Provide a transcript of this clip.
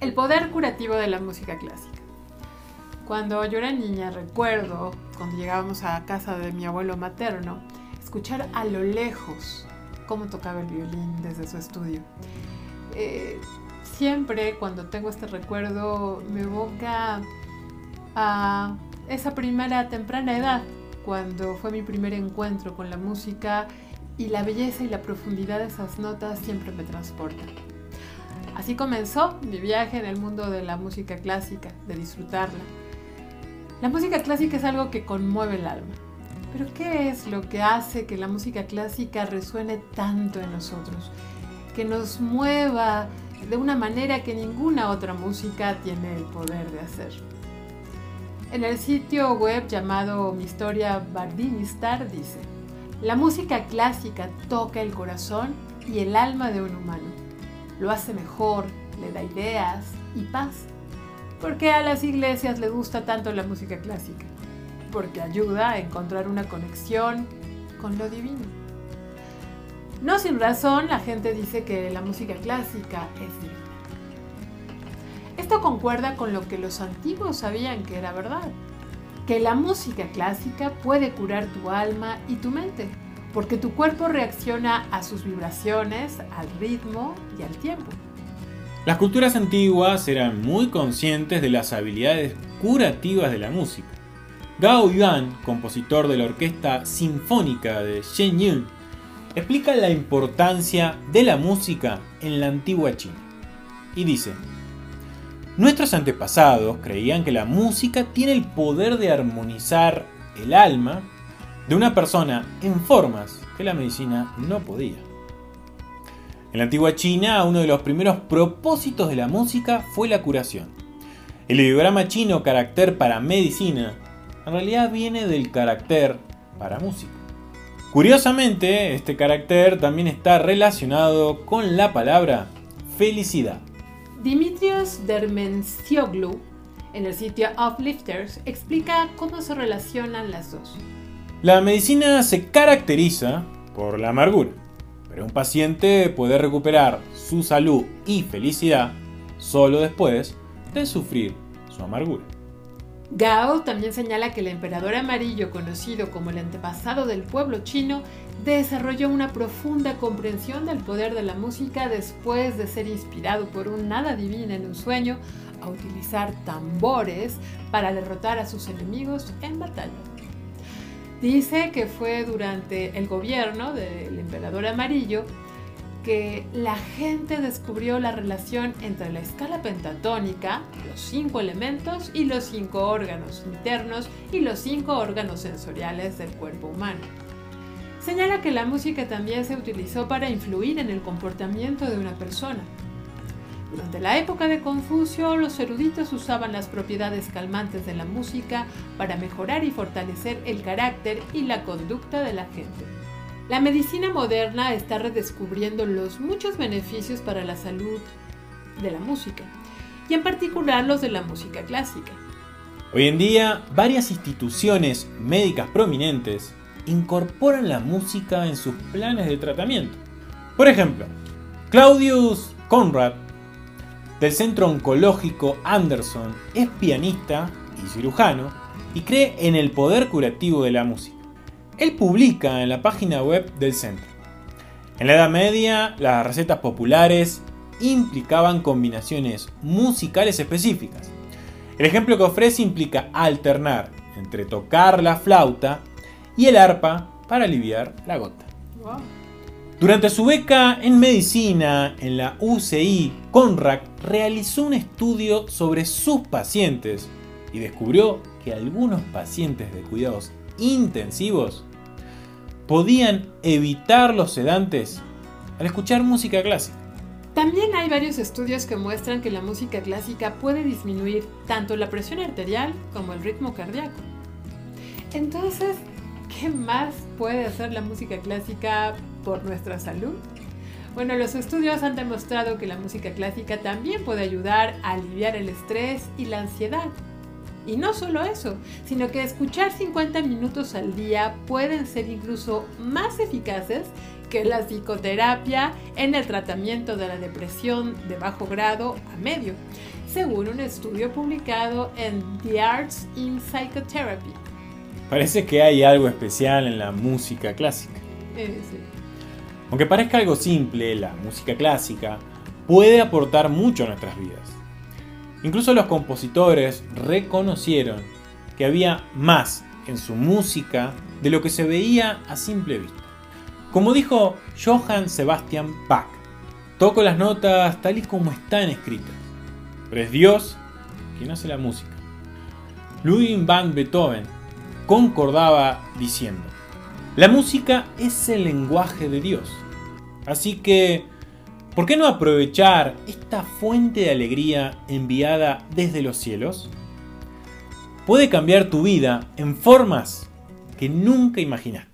El poder curativo de la música clásica. Cuando yo era niña recuerdo, cuando llegábamos a casa de mi abuelo materno, escuchar a lo lejos cómo tocaba el violín desde su estudio. Eh, siempre cuando tengo este recuerdo me evoca a esa primera temprana edad, cuando fue mi primer encuentro con la música y la belleza y la profundidad de esas notas siempre me transportan. Así comenzó mi viaje en el mundo de la música clásica, de disfrutarla. La música clásica es algo que conmueve el alma. Pero ¿qué es lo que hace que la música clásica resuene tanto en nosotros? Que nos mueva de una manera que ninguna otra música tiene el poder de hacer. En el sitio web llamado Mi Historia Bardinistar dice, la música clásica toca el corazón y el alma de un humano. Lo hace mejor, le da ideas y paz. ¿Por qué a las iglesias les gusta tanto la música clásica? Porque ayuda a encontrar una conexión con lo divino. No sin razón, la gente dice que la música clásica es divina. Esto concuerda con lo que los antiguos sabían que era verdad que la música clásica puede curar tu alma y tu mente, porque tu cuerpo reacciona a sus vibraciones, al ritmo y al tiempo. Las culturas antiguas eran muy conscientes de las habilidades curativas de la música. Gao Yuan, compositor de la Orquesta Sinfónica de Shenyun, explica la importancia de la música en la antigua China. Y dice, Nuestros antepasados creían que la música tiene el poder de armonizar el alma de una persona en formas que la medicina no podía. En la antigua China, uno de los primeros propósitos de la música fue la curación. El ideograma chino carácter para medicina en realidad viene del carácter para música. Curiosamente, este carácter también está relacionado con la palabra felicidad. Dimitrios Dermencioglu, en el sitio Uplifters, explica cómo se relacionan las dos. La medicina se caracteriza por la amargura, pero un paciente puede recuperar su salud y felicidad solo después de sufrir su amargura. Gao también señala que el emperador amarillo, conocido como el antepasado del pueblo chino, desarrolló una profunda comprensión del poder de la música después de ser inspirado por un nada divino en un sueño a utilizar tambores para derrotar a sus enemigos en batalla. Dice que fue durante el gobierno del emperador amarillo que la gente descubrió la relación entre la escala pentatónica, los cinco elementos y los cinco órganos internos y los cinco órganos sensoriales del cuerpo humano. Señala que la música también se utilizó para influir en el comportamiento de una persona. Durante la época de Confucio, los eruditos usaban las propiedades calmantes de la música para mejorar y fortalecer el carácter y la conducta de la gente. La medicina moderna está redescubriendo los muchos beneficios para la salud de la música, y en particular los de la música clásica. Hoy en día, varias instituciones médicas prominentes incorporan la música en sus planes de tratamiento. Por ejemplo, Claudius Conrad, del Centro Oncológico Anderson, es pianista y cirujano y cree en el poder curativo de la música. Él publica en la página web del centro. En la Edad Media, las recetas populares implicaban combinaciones musicales específicas. El ejemplo que ofrece implica alternar entre tocar la flauta y el arpa para aliviar la gota. Durante su beca en medicina en la UCI, Conrad realizó un estudio sobre sus pacientes y descubrió que algunos pacientes de cuidados intensivos podían evitar los sedantes al escuchar música clásica. También hay varios estudios que muestran que la música clásica puede disminuir tanto la presión arterial como el ritmo cardíaco. Entonces, ¿qué más puede hacer la música clásica por nuestra salud? Bueno, los estudios han demostrado que la música clásica también puede ayudar a aliviar el estrés y la ansiedad. Y no solo eso, sino que escuchar 50 minutos al día pueden ser incluso más eficaces que la psicoterapia en el tratamiento de la depresión de bajo grado a medio, según un estudio publicado en The Arts in Psychotherapy. Parece que hay algo especial en la música clásica. Eh, sí. Aunque parezca algo simple, la música clásica puede aportar mucho a nuestras vidas. Incluso los compositores reconocieron que había más en su música de lo que se veía a simple vista. Como dijo Johann Sebastian Bach, toco las notas tal y como están escritas, pero es Dios quien hace la música. Ludwig van Beethoven concordaba diciendo, la música es el lenguaje de Dios. Así que, ¿por qué no aprovechar esta fuente de alegría enviada desde los cielos? Puede cambiar tu vida en formas que nunca imaginaste.